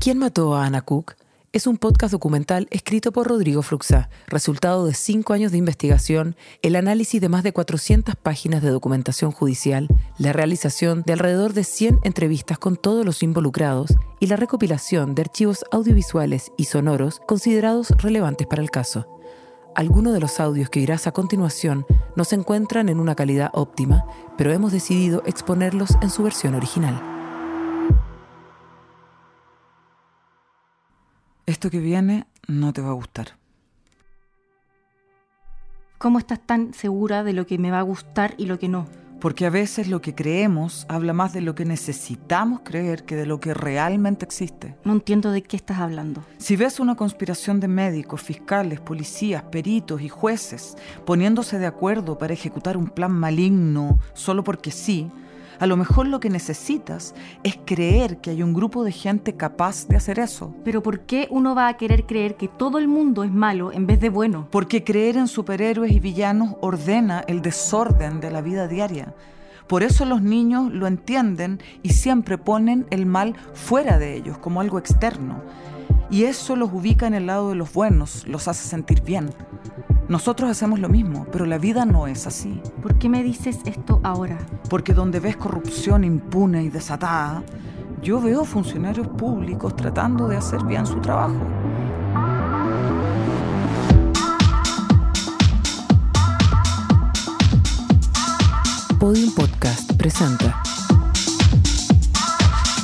¿Quién mató a Ana Cook? Es un podcast documental escrito por Rodrigo Fruxá, resultado de cinco años de investigación, el análisis de más de 400 páginas de documentación judicial, la realización de alrededor de 100 entrevistas con todos los involucrados y la recopilación de archivos audiovisuales y sonoros considerados relevantes para el caso. Algunos de los audios que irás a continuación no se encuentran en una calidad óptima, pero hemos decidido exponerlos en su versión original. Esto que viene no te va a gustar. ¿Cómo estás tan segura de lo que me va a gustar y lo que no? Porque a veces lo que creemos habla más de lo que necesitamos creer que de lo que realmente existe. No entiendo de qué estás hablando. Si ves una conspiración de médicos, fiscales, policías, peritos y jueces poniéndose de acuerdo para ejecutar un plan maligno solo porque sí, a lo mejor lo que necesitas es creer que hay un grupo de gente capaz de hacer eso. Pero ¿por qué uno va a querer creer que todo el mundo es malo en vez de bueno? Porque creer en superhéroes y villanos ordena el desorden de la vida diaria. Por eso los niños lo entienden y siempre ponen el mal fuera de ellos, como algo externo. Y eso los ubica en el lado de los buenos, los hace sentir bien. Nosotros hacemos lo mismo, pero la vida no es así. ¿Por qué me dices esto ahora? Porque donde ves corrupción impune y desatada, yo veo funcionarios públicos tratando de hacer bien su trabajo. Podium Podcast presenta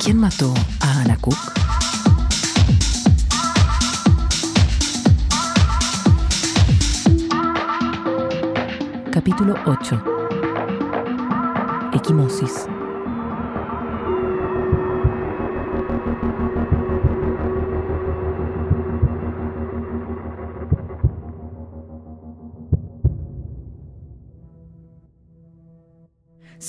¿Quién mató a Ana Cook? Capítulo 8 Equimosis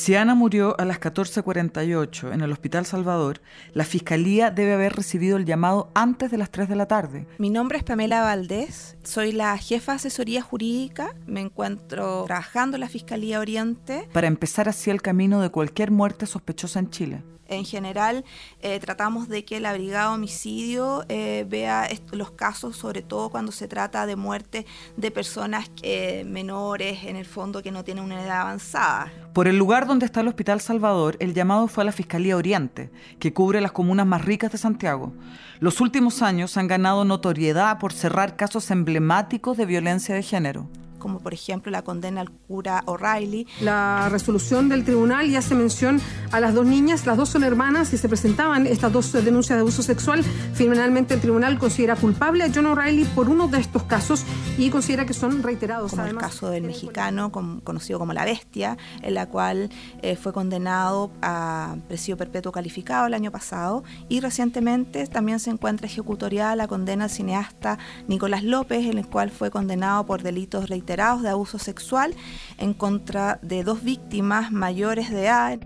Si Ana murió a las 14.48 en el Hospital Salvador, la Fiscalía debe haber recibido el llamado antes de las 3 de la tarde. Mi nombre es Pamela Valdés, soy la jefa de asesoría jurídica, me encuentro trabajando en la Fiscalía Oriente. Para empezar así el camino de cualquier muerte sospechosa en Chile. En general, eh, tratamos de que la Brigada Homicidio eh, vea los casos, sobre todo cuando se trata de muerte de personas eh, menores, en el fondo, que no tienen una edad avanzada. Por el lugar donde está el Hospital Salvador, el llamado fue a la Fiscalía Oriente, que cubre las comunas más ricas de Santiago. Los últimos años han ganado notoriedad por cerrar casos emblemáticos de violencia de género como por ejemplo la condena al cura O'Reilly. La resolución del tribunal ya hace mención a las dos niñas, las dos son hermanas y se presentaban estas dos denuncias de abuso sexual. Finalmente el tribunal considera culpable a John O'Reilly por uno de estos casos y considera que son reiterados. Como el caso del mexicano, conocido como La Bestia, en la cual eh, fue condenado a presidio perpetuo calificado el año pasado y recientemente también se encuentra ejecutoriada la condena al cineasta Nicolás López, en el cual fue condenado por delitos reiterados de abuso sexual en contra de dos víctimas mayores de edad.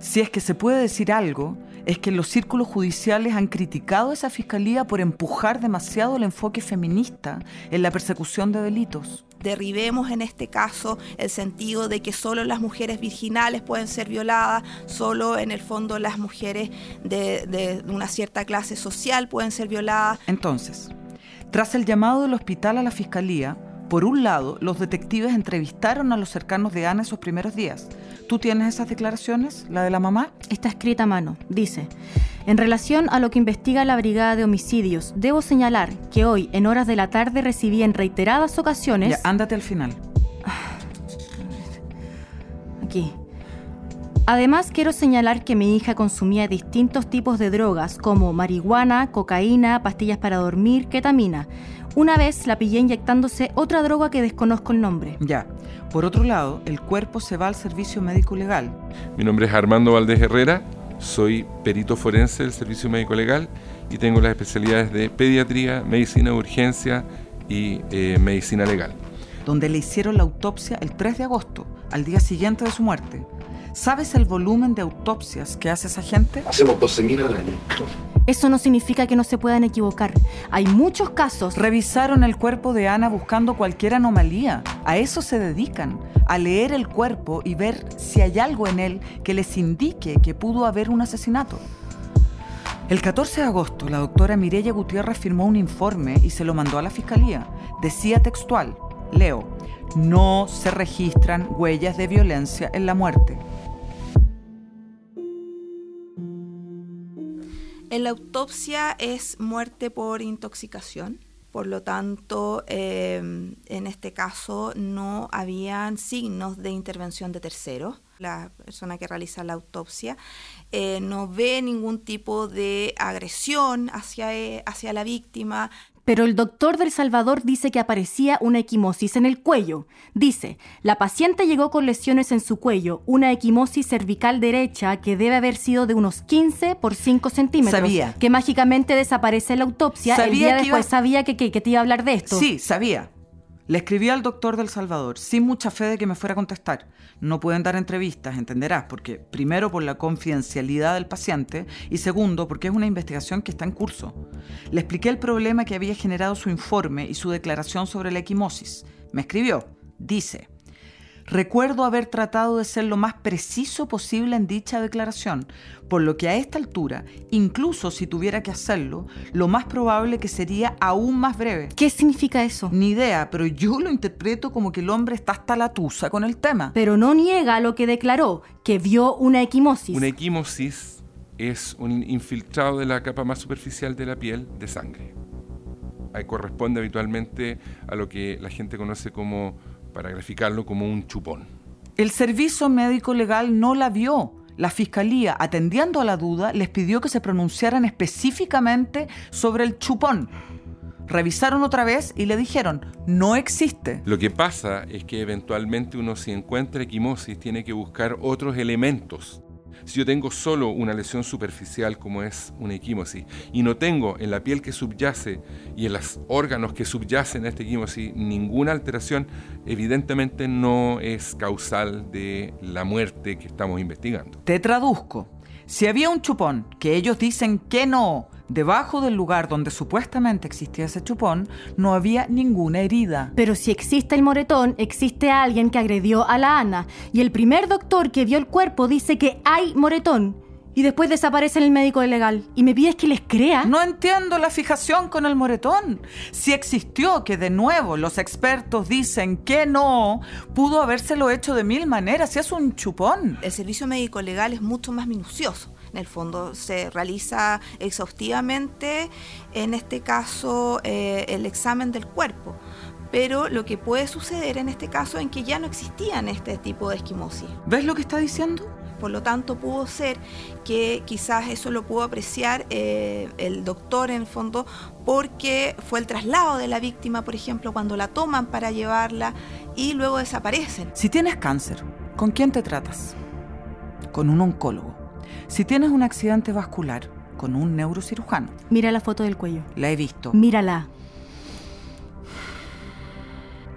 Si es que se puede decir algo, es que los círculos judiciales han criticado a esa fiscalía por empujar demasiado el enfoque feminista en la persecución de delitos. Derribemos en este caso el sentido de que solo las mujeres virginales pueden ser violadas, solo en el fondo las mujeres de, de una cierta clase social pueden ser violadas. Entonces, tras el llamado del hospital a la fiscalía, por un lado, los detectives entrevistaron a los cercanos de Ana esos primeros días. ¿Tú tienes esas declaraciones, la de la mamá? Está escrita a mano. Dice, en relación a lo que investiga la Brigada de Homicidios, debo señalar que hoy, en horas de la tarde, recibí en reiteradas ocasiones... Ya, ándate al final. Aquí. Además, quiero señalar que mi hija consumía distintos tipos de drogas como marihuana, cocaína, pastillas para dormir, ketamina. Una vez la pillé inyectándose otra droga que desconozco el nombre. Ya. Por otro lado, el cuerpo se va al servicio médico legal. Mi nombre es Armando Valdés Herrera, soy perito forense del servicio médico legal y tengo las especialidades de pediatría, medicina de urgencia y eh, medicina legal. Donde le hicieron la autopsia el 3 de agosto, al día siguiente de su muerte. ¿Sabes el volumen de autopsias que hace esa gente? Hacemos 12.000 al año. Eso no significa que no se puedan equivocar. Hay muchos casos. Revisaron el cuerpo de Ana buscando cualquier anomalía. A eso se dedican, a leer el cuerpo y ver si hay algo en él que les indique que pudo haber un asesinato. El 14 de agosto, la doctora Mireya Gutiérrez firmó un informe y se lo mandó a la fiscalía. Decía textual, leo, no se registran huellas de violencia en la muerte. En la autopsia es muerte por intoxicación. Por lo tanto, eh, en este caso no habían signos de intervención de terceros. La persona que realiza la autopsia eh, no ve ningún tipo de agresión hacia, eh, hacia la víctima, pero el doctor del Salvador dice que aparecía una equimosis en el cuello. Dice, la paciente llegó con lesiones en su cuello, una equimosis cervical derecha que debe haber sido de unos 15 por 5 centímetros. Sabía. Que mágicamente desaparece en la autopsia. Sabía el día después iba- sabía que, que- que te iba a hablar de esto. Sí, sabía. Le escribí al doctor del Salvador, sin mucha fe de que me fuera a contestar. No pueden dar entrevistas, entenderás, porque primero por la confidencialidad del paciente y segundo porque es una investigación que está en curso. Le expliqué el problema que había generado su informe y su declaración sobre la equimosis. Me escribió, dice, Recuerdo haber tratado de ser lo más preciso posible en dicha declaración, por lo que a esta altura, incluso si tuviera que hacerlo, lo más probable que sería aún más breve. ¿Qué significa eso? Ni idea, pero yo lo interpreto como que el hombre está hasta la tusa con el tema. Pero no niega lo que declaró, que vio una equimosis. Una equimosis es un in- infiltrado de la capa más superficial de la piel de sangre. Ahí corresponde habitualmente a lo que la gente conoce como, para graficarlo, como un chupón. El servicio médico legal no la vio. La fiscalía, atendiendo a la duda, les pidió que se pronunciaran específicamente sobre el chupón. Revisaron otra vez y le dijeron, no existe. Lo que pasa es que eventualmente uno si encuentra equimosis tiene que buscar otros elementos. Si yo tengo solo una lesión superficial como es una equimosis y no tengo en la piel que subyace y en los órganos que subyacen a esta equimosis ninguna alteración, evidentemente no es causal de la muerte que estamos investigando. Te traduzco. Si había un chupón, que ellos dicen que no, debajo del lugar donde supuestamente existía ese chupón, no había ninguna herida. Pero si existe el moretón, existe alguien que agredió a la Ana. Y el primer doctor que vio el cuerpo dice que hay moretón. Y después desaparece el médico legal. Y me pides que les crea. No entiendo la fijación con el moretón. Si existió, que de nuevo los expertos dicen que no, pudo habérselo hecho de mil maneras, si es un chupón. El servicio médico legal es mucho más minucioso. En el fondo se realiza exhaustivamente, en este caso, eh, el examen del cuerpo. Pero lo que puede suceder en este caso es que ya no existían este tipo de esquimosis. ¿Ves lo que está diciendo? Por lo tanto, pudo ser que quizás eso lo pudo apreciar eh, el doctor en el fondo porque fue el traslado de la víctima, por ejemplo, cuando la toman para llevarla y luego desaparecen. Si tienes cáncer, ¿con quién te tratas? Con un oncólogo. Si tienes un accidente vascular, con un neurocirujano. Mira la foto del cuello. La he visto. Mírala.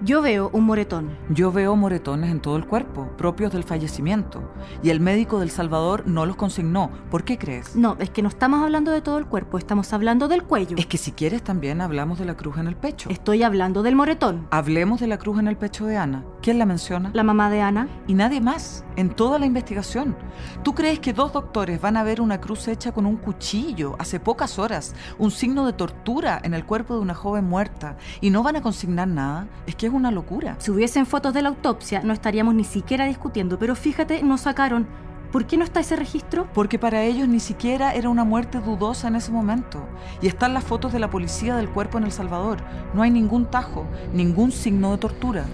Yo veo un moretón. Yo veo moretones en todo el cuerpo, propios del fallecimiento, y el médico del Salvador no los consignó. ¿Por qué crees? No, es que no estamos hablando de todo el cuerpo, estamos hablando del cuello. Es que si quieres también hablamos de la cruz en el pecho. Estoy hablando del moretón. Hablemos de la cruz en el pecho de Ana. ¿Quién la menciona? La mamá de Ana. Y nadie más, en toda la investigación. ¿Tú crees que dos doctores van a ver una cruz hecha con un cuchillo hace pocas horas, un signo de tortura en el cuerpo de una joven muerta, y no van a consignar nada? Es que es una locura. Si hubiesen fotos de la autopsia, no estaríamos ni siquiera discutiendo, pero fíjate, no sacaron. ¿Por qué no está ese registro? Porque para ellos ni siquiera era una muerte dudosa en ese momento. Y están las fotos de la policía del cuerpo en El Salvador. No hay ningún tajo, ningún signo de tortura.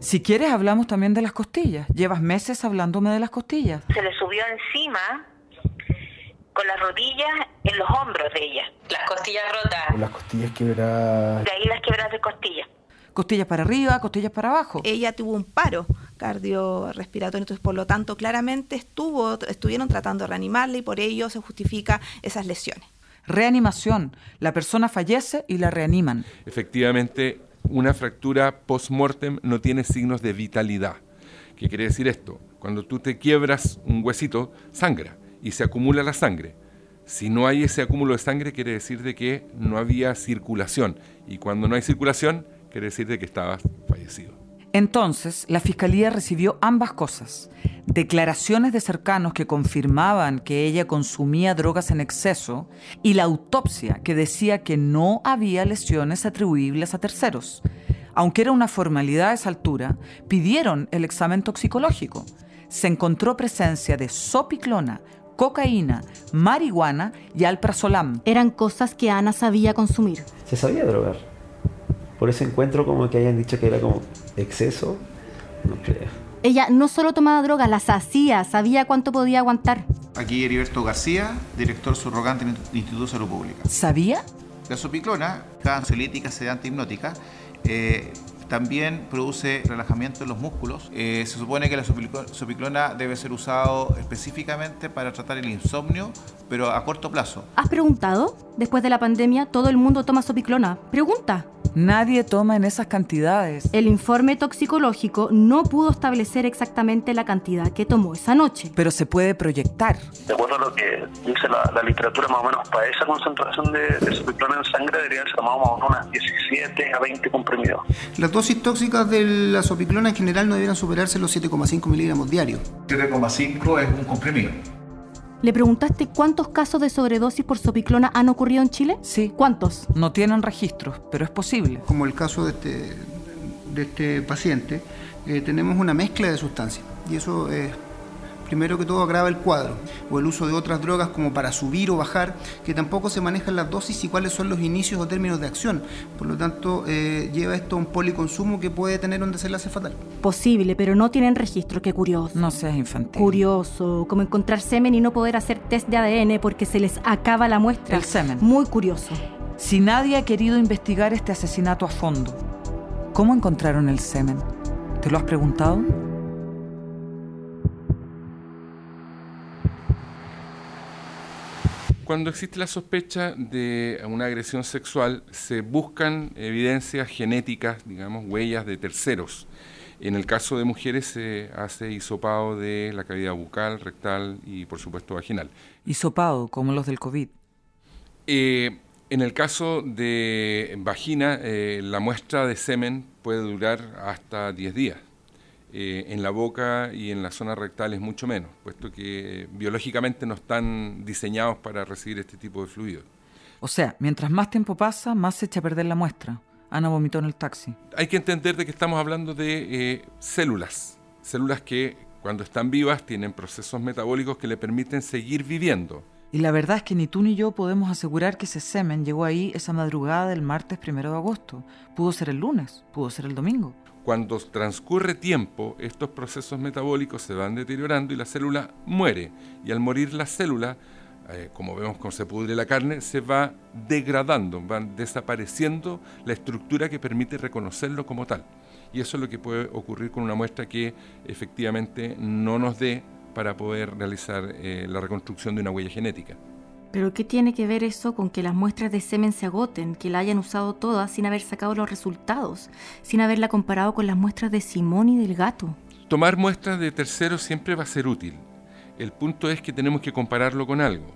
Si quieres, hablamos también de las costillas. Llevas meses hablándome de las costillas. se le subió encima con las rodillas en los hombros de ella. Las costillas rotas. Las costillas quebradas. De ahí las quebradas de costillas. Costillas para arriba, costillas para abajo. Ella tuvo un paro cardiorrespiratorio, entonces por lo tanto claramente estuvo, estuvieron tratando de reanimarla y por ello se justifica esas lesiones. Reanimación. La persona fallece y la reaniman. Efectivamente, una fractura post-mortem no tiene signos de vitalidad. ¿Qué quiere decir esto? Cuando tú te quiebras un huesito, sangra y se acumula la sangre. Si no hay ese acúmulo de sangre, quiere decir de que no había circulación. Y cuando no hay circulación, quiere decir de que estaba fallecido. Entonces, la fiscalía recibió ambas cosas. Declaraciones de cercanos que confirmaban que ella consumía drogas en exceso y la autopsia que decía que no había lesiones atribuibles a terceros. Aunque era una formalidad a esa altura, pidieron el examen toxicológico. Se encontró presencia de sopiclona, cocaína, marihuana y alprazolam. Eran cosas que Ana sabía consumir. Se sabía drogar. Por ese encuentro como que hayan dicho que era como exceso, no creo. Ella no solo tomaba drogas, las hacía, sabía cuánto podía aguantar. Aquí Heriberto García, director subrogante del Instituto de Salud Pública. ¿Sabía? La sopiclona, ansiolítica, sedante, hipnótica, eh, también produce relajamiento en los músculos. Eh, se supone que la sopiclona debe ser usado específicamente para tratar el insomnio, pero a corto plazo. ¿Has preguntado? Después de la pandemia, todo el mundo toma sopiclona. Pregunta. Nadie toma en esas cantidades. El informe toxicológico no pudo establecer exactamente la cantidad que tomó esa noche. Pero se puede proyectar. De acuerdo a lo que dice la, literatura, más o menos para esa concentración de, de sopiclona en sangre deberían ser más o menos unas 17 a 20 comprimidos. Las dosis tóxicas de la sopiclona en general no deberían superarse los 7,5 miligramos diarios. 7,5 es un comprimido. ¿Le preguntaste cuántos casos de sobredosis por sopiclona han ocurrido en Chile? Sí. ¿Cuántos? No tienen registros, pero es posible. Como el caso de este, de este paciente, eh, tenemos una mezcla de sustancias y eso es primero que todo agrava el cuadro, o el uso de otras drogas como para subir o bajar, que tampoco se manejan las dosis y cuáles son los inicios o términos de acción. Por lo tanto, eh, lleva esto a un policonsumo que puede tener un desenlace fatal. Posible, pero no tienen registro, qué curioso. No seas infantil. Curioso, como encontrar semen y no poder hacer test de ADN porque se les acaba la muestra. El semen. Muy curioso. Si nadie ha querido investigar este asesinato a fondo, ¿cómo encontraron el semen? ¿Te lo has preguntado? Cuando existe la sospecha de una agresión sexual, se buscan evidencias genéticas, digamos, huellas de terceros. En el caso de mujeres se hace hisopado de la cavidad bucal, rectal y por supuesto vaginal. Hisopado, como los del COVID. Eh, en el caso de vagina, eh, la muestra de semen puede durar hasta 10 días. Eh, en la boca y en la zona rectal es mucho menos, puesto que biológicamente no están diseñados para recibir este tipo de fluidos. O sea, mientras más tiempo pasa, más se echa a perder la muestra. Ana vomitó en el taxi. Hay que entender de que estamos hablando de eh, células, células que cuando están vivas tienen procesos metabólicos que le permiten seguir viviendo. Y la verdad es que ni tú ni yo podemos asegurar que ese semen llegó ahí esa madrugada del martes primero de agosto. Pudo ser el lunes, pudo ser el domingo. Cuando transcurre tiempo, estos procesos metabólicos se van deteriorando y la célula muere. Y al morir la célula, eh, como vemos cómo se pudre la carne, se va degradando, va desapareciendo la estructura que permite reconocerlo como tal. Y eso es lo que puede ocurrir con una muestra que efectivamente no nos dé para poder realizar eh, la reconstrucción de una huella genética. Pero ¿qué tiene que ver eso con que las muestras de semen se agoten, que la hayan usado todas sin haber sacado los resultados, sin haberla comparado con las muestras de Simón y del gato? Tomar muestras de terceros siempre va a ser útil. El punto es que tenemos que compararlo con algo.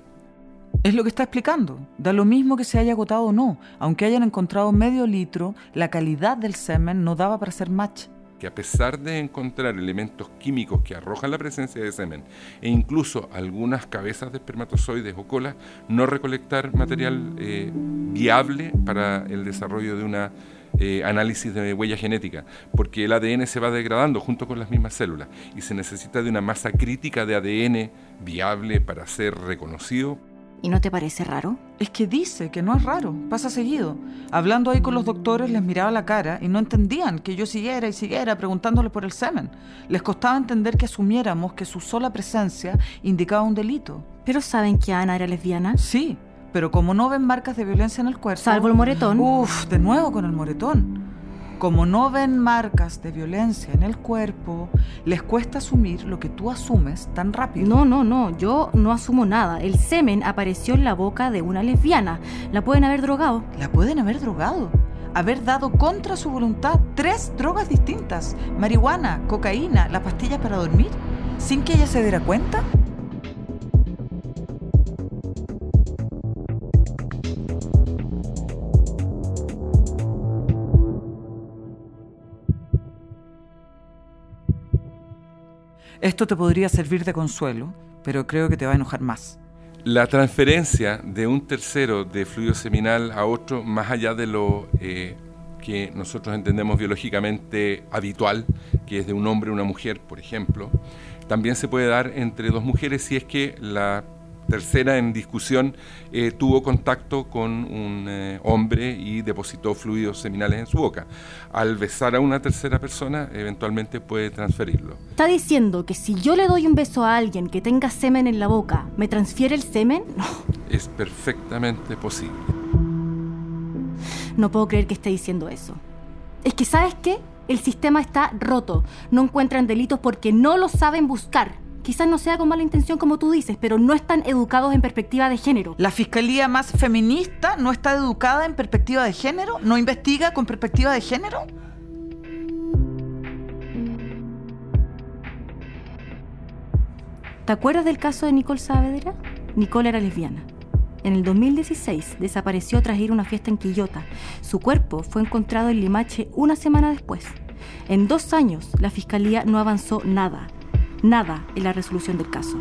Es lo que está explicando. Da lo mismo que se haya agotado o no. Aunque hayan encontrado medio litro, la calidad del semen no daba para hacer match que a pesar de encontrar elementos químicos que arrojan la presencia de semen e incluso algunas cabezas de espermatozoides o colas, no recolectar material eh, viable para el desarrollo de una eh, análisis de huella genética, porque el ADN se va degradando junto con las mismas células y se necesita de una masa crítica de ADN viable para ser reconocido ¿Y no te parece raro? Es que dice que no es raro, pasa seguido. Hablando ahí con los doctores les miraba la cara y no entendían que yo siguiera y siguiera preguntándole por el semen. Les costaba entender que asumiéramos que su sola presencia indicaba un delito. ¿Pero saben que Ana era lesbiana? Sí, pero como no ven marcas de violencia en el cuerpo... Salvo el moretón. Uf, de nuevo con el moretón. Como no ven marcas de violencia en el cuerpo, les cuesta asumir lo que tú asumes tan rápido. No, no, no, yo no asumo nada. El semen apareció en la boca de una lesbiana. La pueden haber drogado. La pueden haber drogado. Haber dado contra su voluntad tres drogas distintas. Marihuana, cocaína, las pastillas para dormir. Sin que ella se diera cuenta. Esto te podría servir de consuelo, pero creo que te va a enojar más. La transferencia de un tercero de fluido seminal a otro, más allá de lo eh, que nosotros entendemos biológicamente habitual, que es de un hombre a una mujer, por ejemplo, también se puede dar entre dos mujeres si es que la tercera en discusión eh, tuvo contacto con un eh, hombre y depositó fluidos seminales en su boca. Al besar a una tercera persona, eventualmente puede transferirlo. ¿Está diciendo que si yo le doy un beso a alguien que tenga semen en la boca, ¿me transfiere el semen? No. Es perfectamente posible. No puedo creer que esté diciendo eso. Es que, ¿sabes qué? El sistema está roto. No encuentran delitos porque no lo saben buscar. Quizás no sea con mala intención como tú dices, pero no están educados en perspectiva de género. ¿La fiscalía más feminista no está educada en perspectiva de género? ¿No investiga con perspectiva de género? ¿Te acuerdas del caso de Nicole Saavedra? Nicole era lesbiana. En el 2016 desapareció tras ir a una fiesta en Quillota. Su cuerpo fue encontrado en Limache una semana después. En dos años, la fiscalía no avanzó nada nada en la resolución del caso.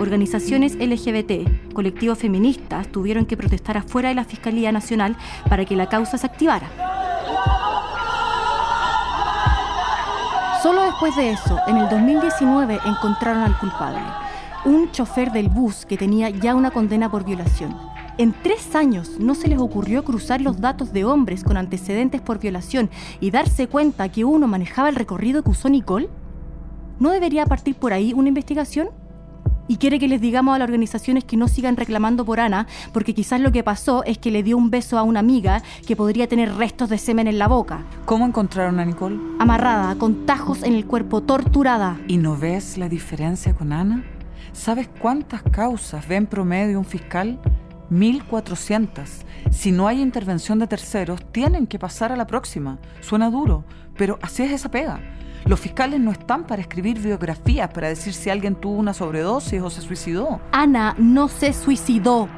Organizaciones LGBT, colectivos feministas, tuvieron que protestar afuera de la Fiscalía Nacional para que la causa se activara. Solo después de eso, en el 2019, encontraron al culpable, un chofer del bus que tenía ya una condena por violación. En tres años no se les ocurrió cruzar los datos de hombres con antecedentes por violación y darse cuenta que uno manejaba el recorrido que usó Nicole. ¿No debería partir por ahí una investigación? Y quiere que les digamos a las organizaciones que no sigan reclamando por Ana, porque quizás lo que pasó es que le dio un beso a una amiga que podría tener restos de semen en la boca. ¿Cómo encontraron a Nicole? Amarrada, con tajos en el cuerpo, torturada. ¿Y no ves la diferencia con Ana? ¿Sabes cuántas causas ve en promedio un fiscal? 1400. Si no hay intervención de terceros, tienen que pasar a la próxima. Suena duro, pero así es esa pega. Los fiscales no están para escribir biografías, para decir si alguien tuvo una sobredosis o se suicidó. Ana no se suicidó.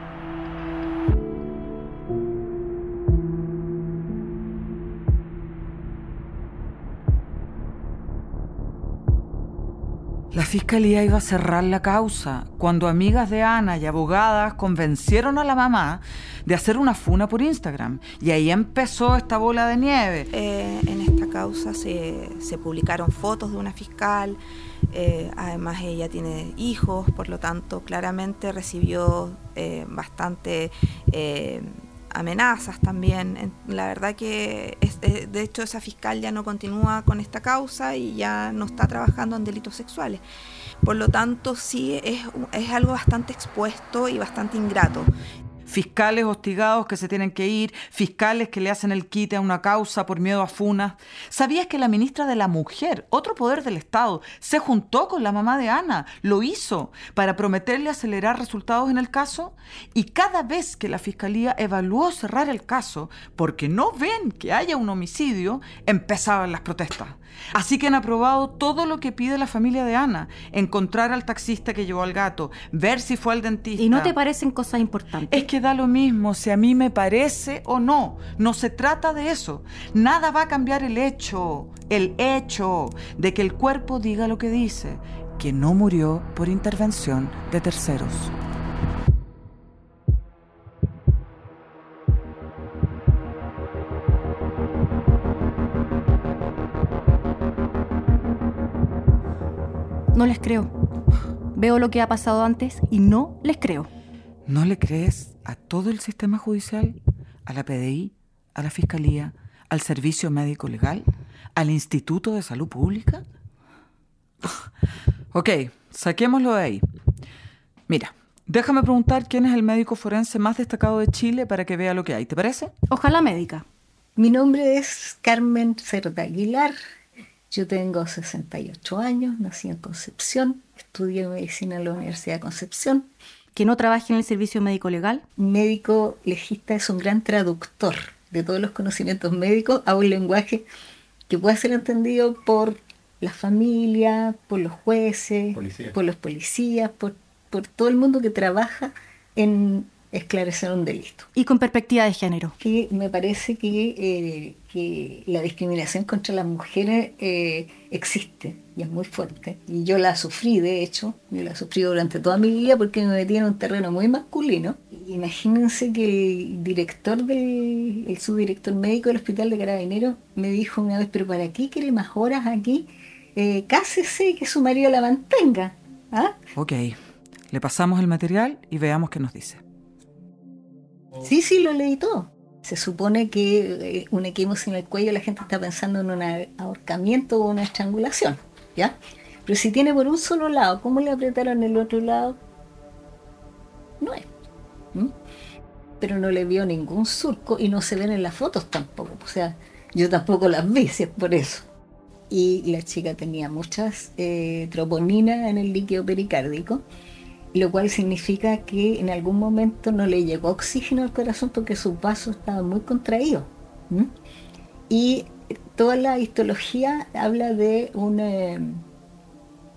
La fiscalía iba a cerrar la causa cuando amigas de Ana y abogadas convencieron a la mamá de hacer una funa por Instagram. Y ahí empezó esta bola de nieve. Eh, en esta se, publicaron fotos de una fiscal. Eh, además ella tiene hijos, por lo tanto claramente recibió eh, bastante amenazas también. La verdad que, eh, de hecho, esa fiscal ya no continúa con esta causa y ya no está trabajando en delitos sexuales. Por lo tanto, sí es, es algo bastante expuesto y bastante ingrato fiscales hostigados que se tienen que ir, fiscales que le hacen el quite a una causa por miedo a funas. ¿Sabías que la ministra de la Mujer, otro poder del Estado, se juntó con la mamá de Ana? Lo hizo para prometerle acelerar resultados en el caso. Y cada vez que la fiscalía evaluó cerrar el caso porque no ven que haya un homicidio, empezaban las protestas. Así que han aprobado todo lo que pide la familia de Ana. Encontrar al taxista que llevó al gato, ver si fue al dentista. ¿Y no te parecen cosas importantes? Es que da lo mismo si a mí me parece o no. No se trata de eso. Nada va a cambiar el hecho, el hecho de que el cuerpo diga lo que dice, que no murió por intervención de terceros. No les creo. Veo lo que ha pasado antes y no les creo. ¿No le crees a todo el sistema judicial? ¿A la PDI? ¿A la Fiscalía? ¿Al Servicio Médico Legal? ¿Al Instituto de Salud Pública? ok, saquémoslo de ahí. Mira, déjame preguntar quién es el médico forense más destacado de Chile para que vea lo que hay, ¿te parece? Ojalá médica. Mi nombre es Carmen Cerda Aguilar, yo tengo 68 años, nací en Concepción, estudié medicina en la Universidad de Concepción. ¿Que no trabaje en el servicio médico legal? médico legista es un gran traductor de todos los conocimientos médicos a un lenguaje que pueda ser entendido por la familia, por los jueces, por los policías, por, por todo el mundo que trabaja en esclarecer un delito. Y con perspectiva de género. Que me parece que, eh, que la discriminación contra las mujeres eh, existe y es muy fuerte. Y yo la sufrí, de hecho, yo la sufrí durante toda mi vida porque me metí en un terreno muy masculino. Imagínense que el director del, el subdirector médico del hospital de Carabineros me dijo una vez, pero ¿para qué quiere más horas aquí? Eh, cásese y que su marido la mantenga. ¿Ah? Ok, le pasamos el material y veamos qué nos dice. Sí, sí, lo leí todo. Se supone que eh, un equimosis en el cuello la gente está pensando en un ahorcamiento o una estrangulación, ¿ya? Pero si tiene por un solo lado, ¿cómo le apretaron el otro lado? No es. Pero no le vio ningún surco y no se ven en las fotos tampoco. O sea, yo tampoco las vi, si es por eso. Y la chica tenía muchas eh, troponinas en el líquido pericárdico lo cual significa que en algún momento no le llegó oxígeno al corazón porque sus vasos estaban muy contraídos. Y toda la histología habla de un, eh,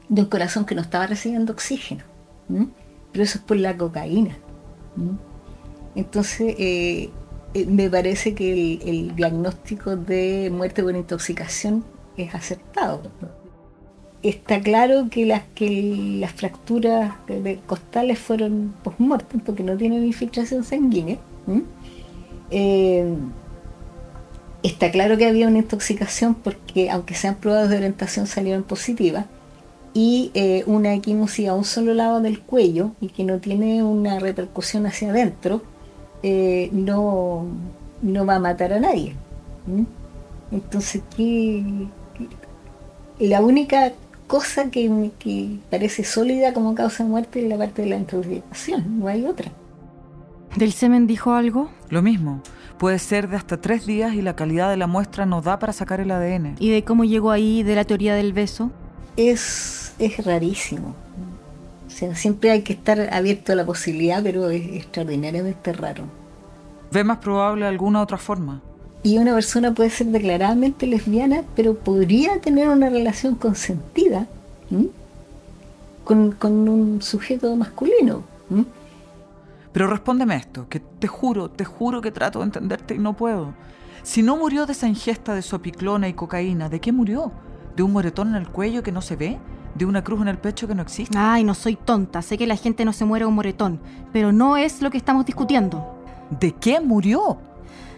de un corazón que no estaba recibiendo oxígeno, pero eso es por la cocaína. Entonces, eh, eh, me parece que el, el, diagnóstico de muerte por intoxicación es acertado está claro que las que las fracturas costales fueron post-mortem porque no tienen infiltración sanguínea. Eh, está claro que había una intoxicación porque aunque sean pruebas de orientación salieron positivas y eh, una equimosis a un solo lado del cuello y que no tiene una repercusión hacia adentro eh, no, no va a matar a nadie. Entonces, ¿qué? la única cosa que, que parece sólida como causa de muerte es la parte de la intoxicación, no hay otra. ¿Del semen dijo algo? Lo mismo. Puede ser de hasta tres días y la calidad de la muestra no da para sacar el ADN. ¿Y de cómo llegó ahí de la teoría del beso? Es, es rarísimo. O sea, siempre hay que estar abierto a la posibilidad, pero es extraordinariamente raro. ¿Ve más probable alguna otra forma? Y una persona puede ser declaradamente lesbiana, pero podría tener una relación consentida con, un sujeto masculino. Pero respóndeme esto, que te juro, te juro que trato de entenderte y no puedo. Si no murió de esa ingesta de sopiclona y cocaína, ¿de qué murió? ¿De un moretón en el cuello que no se ve? ¿De una cruz en el pecho que no existe? Ay, no soy tonta, sé que la gente no se muere de un moretón, pero no es lo que estamos discutiendo. ¿De qué murió?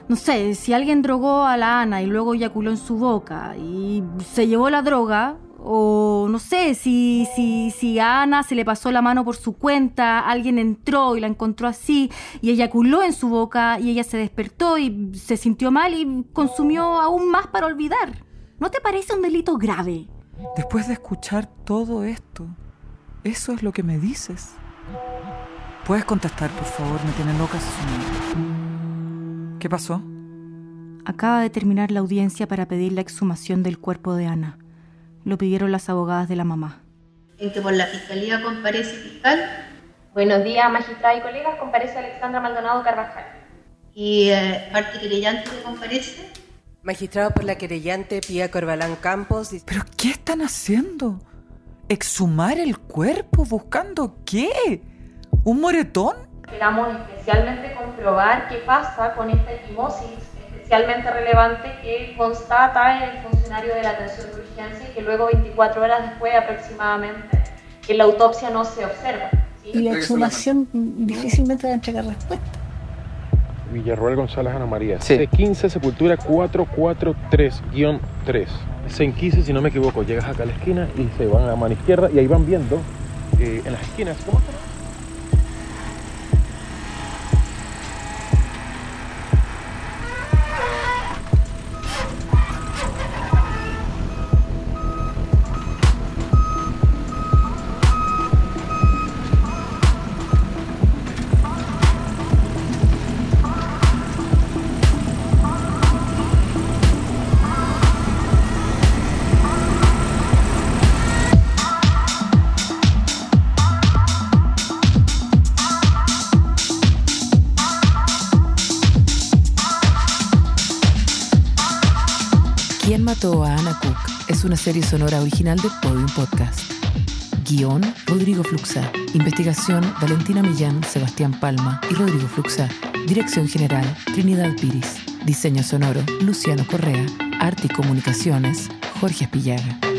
No sé, si alguien drogó a la Ana y luego eyaculó en su boca y se llevó la droga, o no sé, si, si, si a Ana se le pasó la mano por su cuenta, alguien entró y la encontró así y eyaculó en su boca y ella se despertó y se sintió mal y consumió aún más para olvidar. ¿No te parece un delito grave? Después de escuchar todo esto, ¿eso es lo que me dices? ¿Puedes contestar, por favor? Me tiene loca ¿Qué pasó? Acaba de terminar la audiencia para pedir la exhumación del cuerpo de Ana. Lo pidieron las abogadas de la mamá. En que por la fiscalía comparece fiscal. Buenos días, magistrada y colegas. Comparece Alexandra Maldonado Carvajal. ¿Y eh, parte querellante que comparece? Magistrado por la querellante Pía Corbalán Campos. ¿Pero qué están haciendo? ¿Exhumar el cuerpo? ¿Buscando qué? ¿Un moretón? Esperamos especialmente comprobar qué pasa con esta equimosis especialmente relevante que constata el funcionario de la atención de urgencia y que luego 24 horas después aproximadamente que la autopsia no se observa. Y la exhumación difícilmente va a entregar respuesta. Villarroel González Ana María. C15 Sepultura 443-3. C15, si no me equivoco, llegas acá a la esquina y se van a la mano izquierda y ahí van viendo eh, en las esquinas. ¿Cómo Ana Cook es una serie sonora original de Podium Podcast. Guión, Rodrigo Fluxa. Investigación, Valentina Millán, Sebastián Palma y Rodrigo Fluxa. Dirección General, Trinidad Piris. Diseño sonoro, Luciano Correa. Arte y Comunicaciones, Jorge Espillaga.